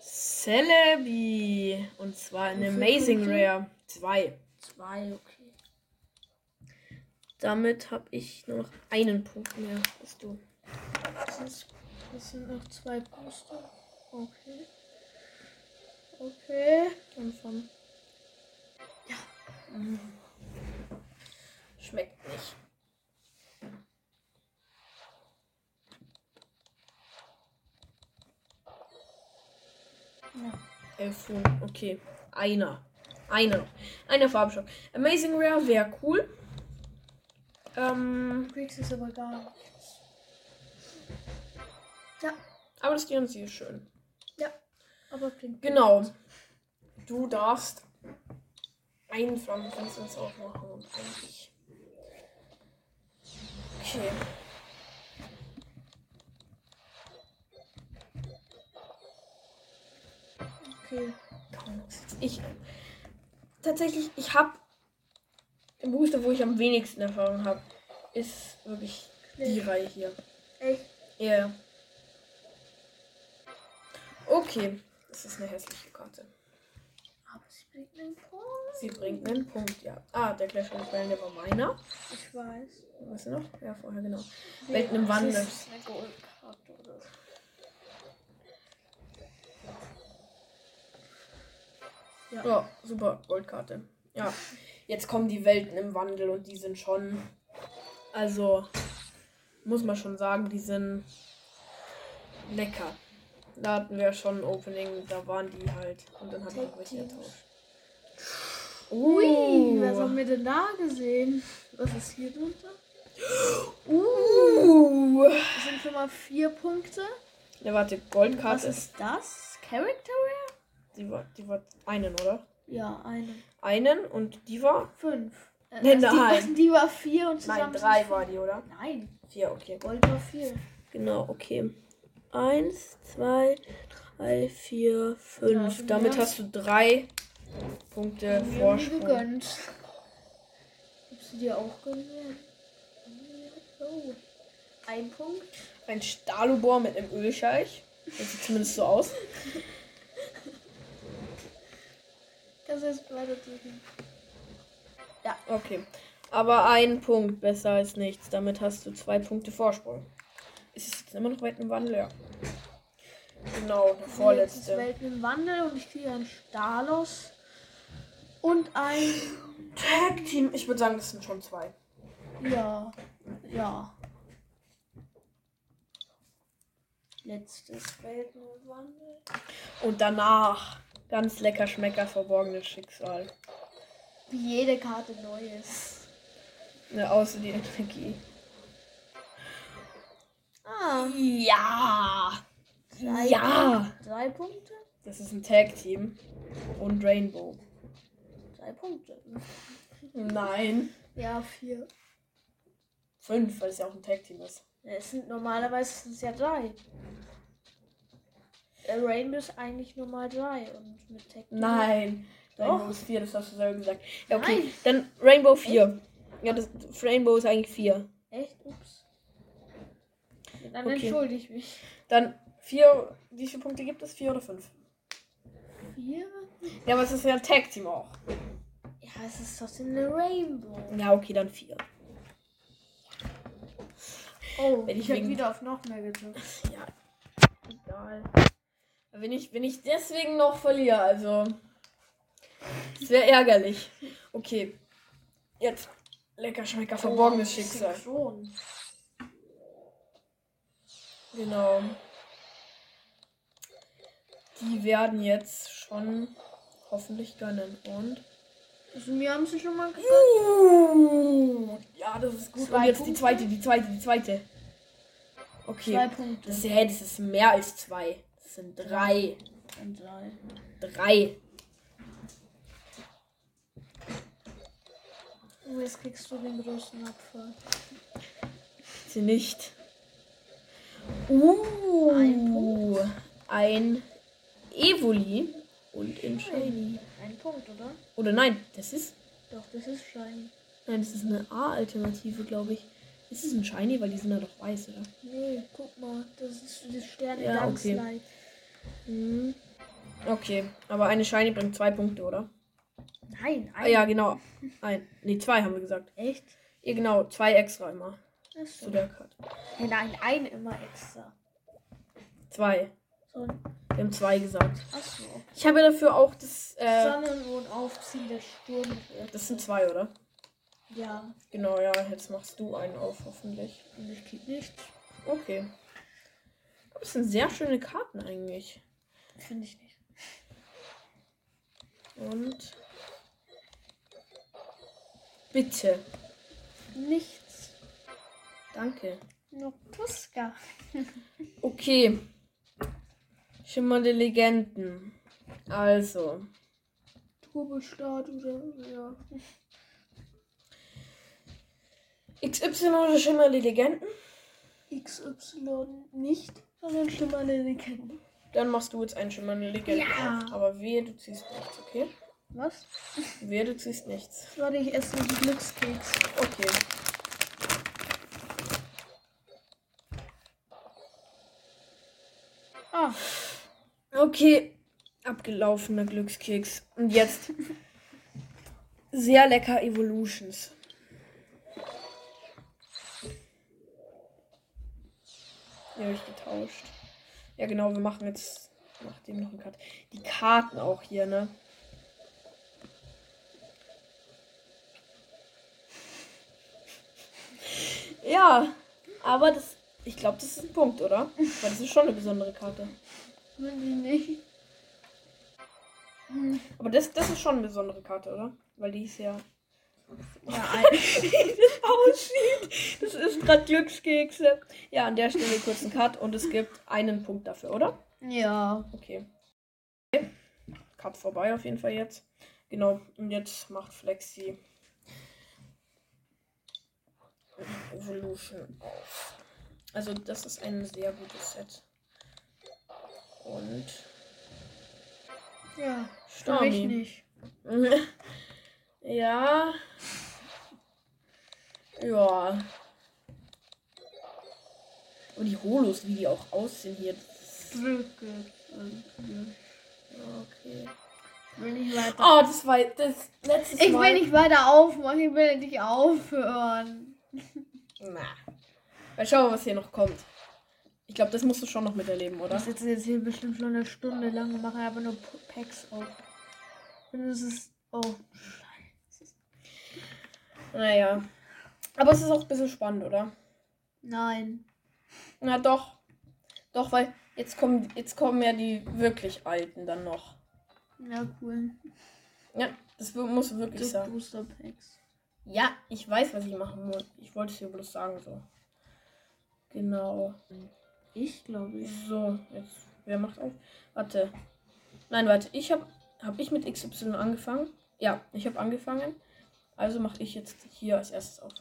Celebi. Und zwar eine Amazing Punkte? Rare. Zwei. Zwei, okay. Damit habe ich nur noch einen Punkt mehr. Bist du. Das, ist, das sind noch zwei Booster. Okay. Okay. Und von. Ja. Schmeckt nicht. Ja. Elf. Okay. Einer. Einer. noch. Einer Farbstoff. Amazing Rare wäre cool. Ähm, kriegst es aber nicht. Ja, aber das DNC ist schön. aber klingt Genau. Du darfst einen Flammenfenster aufmachen und eigentlich. Okay. Okay. Ich. Tatsächlich, ich habe. Im Booster, wo ich am wenigsten Erfahrung habe, ist wirklich die Reihe hier. Echt? Ja. Yeah. Okay. Das ist eine hässliche Karte. Bringt einen Punkt. Sie bringt einen Punkt, ja. Ah, der Clash of Rebellion, der war meiner. Ich weiß. Weißt du noch? Ja, vorher, genau. Welten im Wandel. Das ist eine Goldkarte oder so. Ja, super. Goldkarte. Ja. Jetzt kommen die Welten im Wandel und die sind schon. Also, muss man schon sagen, die sind lecker. Da hatten wir schon ein Opening, da waren die halt. Und dann wir Tag welche Teams. Ui, was haben wir denn da gesehen? Was ist hier drunter? Uh. Das sind schon mal vier Punkte. Ja, warte, Was Goldkarte. ist das? Character Rare? Die war, die war einen, oder? Ja, eine. Einen und die war. Fünf. Äh, Nein, also nein. Die, [LAUGHS] die war vier und zusammen Nein, drei war die, oder? Nein, Vier, okay. Gold war vier. Genau, okay. Eins, zwei, drei, vier, Ja, fünf. schon Damit hast du drei Punkte Vorsprung. gegönnt. Gibst du dir auch gönnen? Oh. Ein Punkt. Ein Stahlobor mit einem Ölscheich. Das sieht zumindest so aus. Du jetzt weiter drücken? Okay. Aber ein Punkt besser als nichts. Damit hast du zwei Punkte Vorsprung. Ist es jetzt immer noch weit im Wandel? Ja. Genau, der ist vorletzte. Welt im Wandel und ich kriege einen Stalos und ein. Tag Team. Ich würde sagen, das sind schon zwei. Ja. Ja. Letztes Welt im Wandel. Und danach ganz lecker Schmecker verborgenes Schicksal. Wie jede Karte neu ist. Ne, außer die Energie. Ah. Ja! Drei, Ja! Drei Punkte? Das ist ein Tag Team. Und Rainbow. Drei Punkte. Nein. Ja, vier. Fünf, weil es ja auch ein Tag Team ist. Ja, Es sind normalerweise sind es ja drei. Der Rainbow ist eigentlich normal drei und mit Tech. Nein. Doch. Rainbow ist vier, das hast du selber gesagt. Ja, okay. Nein. Dann Rainbow 4. Ja, das Rainbow ist eigentlich 4. Echt? Ups. Ja, dann Okay. entschuldige ich mich. Dann 4. Wie viele Punkte gibt es? 4 oder 5? Vier? Ja, aber es ist ja ein Tag Team auch. Ja, es ist trotzdem eine Rainbow. Ja, okay, dann 4. Oh, Wenn ich ich habe wegen- wieder auf noch mehr gedrückt. Ja. Egal. Wenn ich, wenn ich deswegen noch verliere, also. Das wäre ärgerlich. Okay. Jetzt. Lecker Schmecker, verborgenes Oh, Schicksal. Synchron. Genau. Die werden jetzt schon hoffentlich gönnen. Und. Mir haben sie schon mal gesagt. Uh, ja, das ist gut. Zwei Und jetzt die Punkte? zweite, die zweite, die zweite. Okay. Zwei Punkte. Das, ist- hä, das ist mehr als zwei. Das sind drei. Und drei. Drei. Und jetzt kriegst du den größten Abfall. Sie nicht. Uh, Ein Punkt. ein Evoli und in Shiny. Ein Punkt, oder? Oder nein, das ist. Doch, das ist shiny. Nein, das ist eine A-Alternative, glaube ich. Ist es ein Shiny, weil die sind ja doch weiß, oder? Nee, guck mal, das ist das Sterne Ja, ganz okay. leicht. Hm. Okay, aber eine Shiny bringt zwei Punkte, oder? Nein, Ah, ja, genau. Ein. Nee, zwei haben wir gesagt. Echt? Ja, genau, zwei extra immer Achso. zu der Karte. Nein, ein immer extra. Zwei. So, Wir haben zwei gesagt. achso. Ich habe dafür auch das. Äh, Sonnen und Aufziehen der Sturm. das sind zwei, oder? Ja, Genau, ja, jetzt machst du einen auf, hoffentlich. und ich krieg nichts. Okay. Das sind sehr schöne Karten eigentlich. Finde ich nicht. Und. Bitte. Nichts. Danke. Noctuska. [LAUGHS] Okay. Schimmernde Legenden. Also. Turbostart oder ja. XY oder Schimmernde Legenden? XY nicht, sondern schimmernde Legende. Dann machst du jetzt einen Schimmernde Legende. Ja. auf. Aber wehe, du ziehst nichts, okay? Was? Wehe, du ziehst nichts. Warte, ich esse die Glückskeks. Okay. Ah, Okay. Abgelaufener Glückskeks. Und jetzt. Sehr lecker Evolutions. Die habe ich getauscht. Ja, genau, wir machen jetzt nach dem noch einen Cut. Die Karten auch hier, ne? Ja, aber das. Ich glaube, das ist ein Punkt, oder? Weil das ist schon eine besondere Karte. Will die nicht. Aber das, das ist schon eine besondere Karte, oder? Weil die ist ja. Ja, Wie das aussieht. Das ist gerade Glückskekse. Ja, an der Stelle kurz ein Cut und es gibt einen Punkt dafür, oder? ja. Okay. okay. Cut vorbei auf jeden Fall jetzt. Genau, und jetzt macht Flexi Evolution auf. Also das ist ein sehr gutes Set. Und Ja, Stormy. ich nicht. [LAUGHS] ja. Ja. Aber die Holos, wie die auch aussehen hier. Okay. Ich will nicht weiter. Oh, das war das letzte ich Mal. will nicht weiter aufmachen, ich will nicht aufhören. Na. Mal, was hier noch kommt. Ich glaube, das musst du schon noch miterleben, oder? Das sitzen jetzt hier bestimmt schon eine Stunde lang und machen einfach nur Packs auf. Und es ist. Oh, scheiße. Naja. Aber es ist auch ein bisschen spannend, oder? Nein. Na doch. Doch, weil jetzt kommen, jetzt kommen ja die wirklich Alten dann noch. Ja, cool. Ja, das muss wirklich sein. Booster Packs. Ja, ich weiß, was ich machen muss. Ich wollte es dir bloß sagen so. Genau. Ich glaube ich. So, jetzt. Wer macht auf? Warte. Nein, warte. Ich habe hab ich mit XY angefangen? Ja, ich habe angefangen. Also mache ich jetzt hier als erstes auf.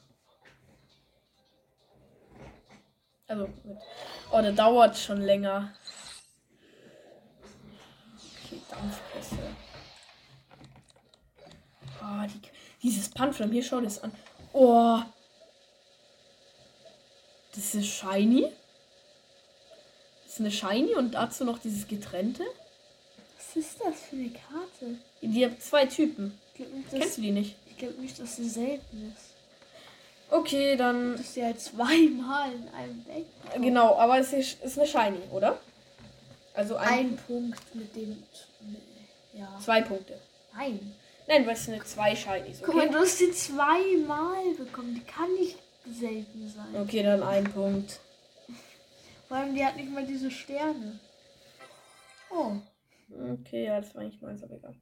Also mit. Oh, der dauert schon länger. Okay, Dampfpresse. Oh, die, dieses Panflam hier, schau das an. Oh. Das ist shiny. Das ist eine shiny und dazu noch dieses getrennte. Was ist das für eine Karte? Die haben zwei Typen. Ich glaube nicht, Kennst du die nicht? ich glaub nicht, dass sie selten ist. Okay, dann. Dass sie halt zweimal in einem Deck. Genau, aber es ist, ist eine shiny, oder? Also ein, Ein Punkt mit dem. Ja. zwei Punkte. Nein. Nein, weil es sind zwei shinies, Guck mal, okay? du hast sie zweimal bekommen. Die kann nicht selten sein. Okay, dann ein Punkt. Vor allem, die hat nicht mal diese Sterne. Oh. Okay, ja, das war nicht meins, aber egal.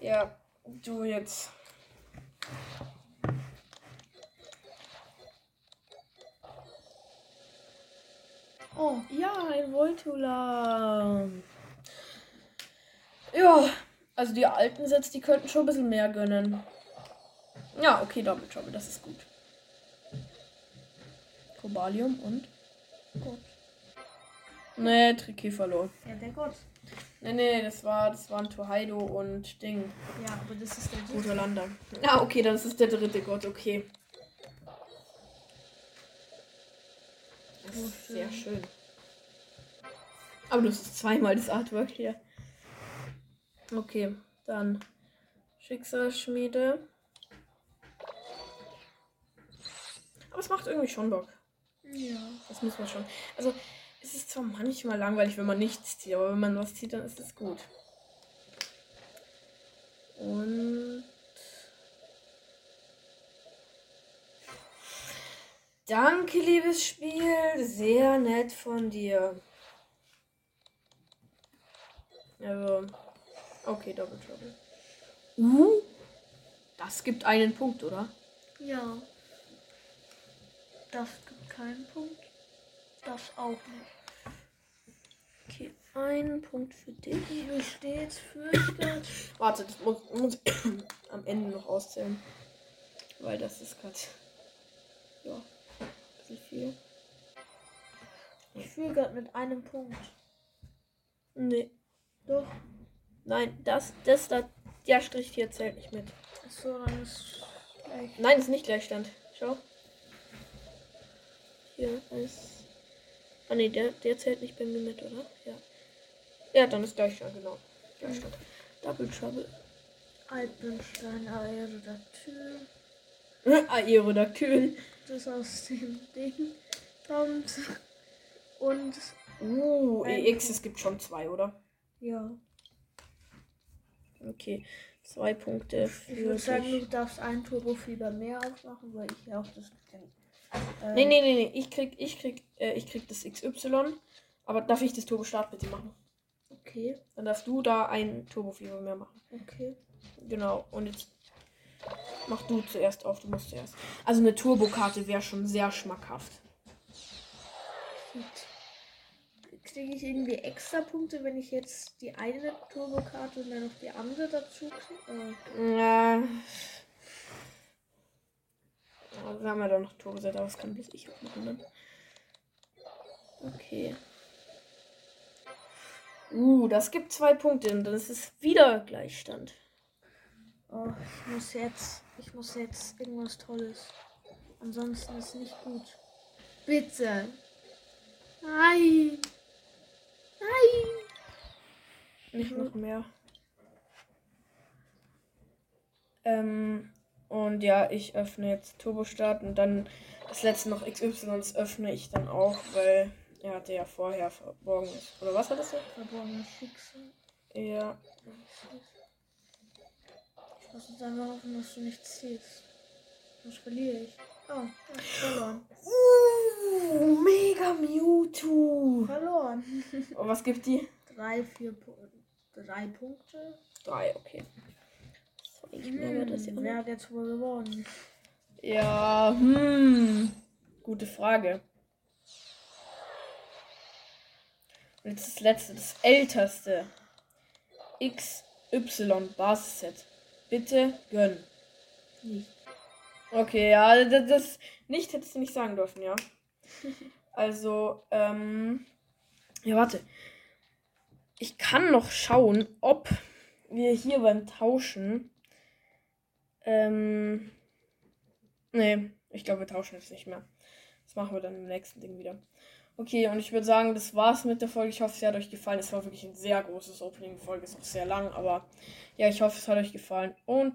Ja, du jetzt. Oh. Ja, ein Voltula. Ja, also die alten Sets, die könnten schon ein bisschen mehr gönnen. Ja, okay, Double Trouble, das ist gut. Kobalium und? Gott. Nee, Trikot verloren. Ja, der Gott. Nee, nee, das war, das waren Tohaido und Ding. Ja, aber das ist der Guter Lander. Ah, okay, dann ist es der dritte Gott, okay. Das Oh, ist sehr schön. Aber das ist zweimal das Artwork hier. Okay, dann Schicksalsschmiede. Aber es macht irgendwie schon Bock. Ja. Das muss man schon. Also, es ist zwar manchmal langweilig, wenn man nichts zieht, aber wenn man was zieht, dann ist es gut. Und. Danke, liebes Spiel. Sehr nett von dir. Also. Okay, Double Trouble. Uh. Das gibt einen Punkt, oder? Ja. Das gibt keinen Punkt. Das auch nicht. Okay, ein Punkt für dich. Wie steht's? Fürchtet. [COUGHS] Warte, das muss, muss ich [COUGHS] am Ende noch auszählen. Weil das ist gerade. Ja. Ein bisschen viel. Ich fühle gerade mit einem Punkt. Nee. Doch. Nein, das, das da. Der Strich hier zählt nicht mit. Achso, dann ist gleich. Nein, ist nicht Gleichstand. Schau. Hier ist. Ah nee, der, der zählt nicht bei mir mit, oder? Ja. Ja, dann ist Gleichstand, genau. Gleichstand. Double Trouble. Alpenstein, Aerodactyl. [LAUGHS] Aerodactyl. Das aus dem Ding kommt. Und Uh, EX, es gibt schon zwei, oder? ja. Okay. Zwei Punkte für Ich würde sagen, du darfst ein Turbofieber mehr aufmachen, weil ich ja auch das. Äh, Nee, nee, nee, nee. Ich krieg, ich krieg, äh, ich krieg das XY. Aber darf ich das Turbo Start bitte machen? Okay, Dann darfst du da ein Turbo Fieber mehr machen. okay. Genau. Und jetzt mach du zuerst auf. Du musst zuerst. Also eine Turbokarte wäre schon sehr schmackhaft. Kriege ich irgendwie extra Punkte, wenn ich jetzt die eine Turbokarte und dann noch die andere dazu kriege? Äh, Wir haben ja da noch Turbo-Set, aber das kann bloß ich auch machen dann. Okay. Uh, das gibt zwei Punkte und dann ist es wieder Gleichstand. oh, ich muss jetzt. Ich muss jetzt irgendwas Tolles. Ansonsten ist nicht gut. Bitte. Nein. Nein. Nicht noch mehr. Ähm, und ja, ich öffne jetzt Turbo Start und dann das letzte noch XY, öffne ich dann auch, weil er hatte ja vorher verborgenes. Oder was hat das denn? Verborgenes Schicksal. Ja. Ich muss jetzt einfach hoffen, dass du nichts ziehst. Sonst verliere ich. Oh, ja, verloren. Uh, mega Mewtwo. Verloren. Und was gibt die? Drei, vier drei Punkte. Drei, okay. Ich merke das ja Hm, wer hat jetzt wohl gewonnen? Ja, hm. Gute Frage. Und jetzt das letzte, das älteste. XY Basisset. Bitte gönn. Nicht. Okay, ja, das, das nicht hättest du nicht sagen dürfen, ja. [LAUGHS] Also, ähm. Ja, warte. Ich kann noch schauen, ob wir hier beim Tauschen. Ähm. Nee, ich glaube, wir tauschen jetzt nicht mehr. Das machen wir dann im nächsten Ding wieder. Okay, und ich würde sagen, das war's mit der Folge. Ich hoffe, es hat euch gefallen. Es war wirklich ein sehr großes Opening. Die Folge ist auch sehr lang, aber ja, ich hoffe, es hat euch gefallen. Und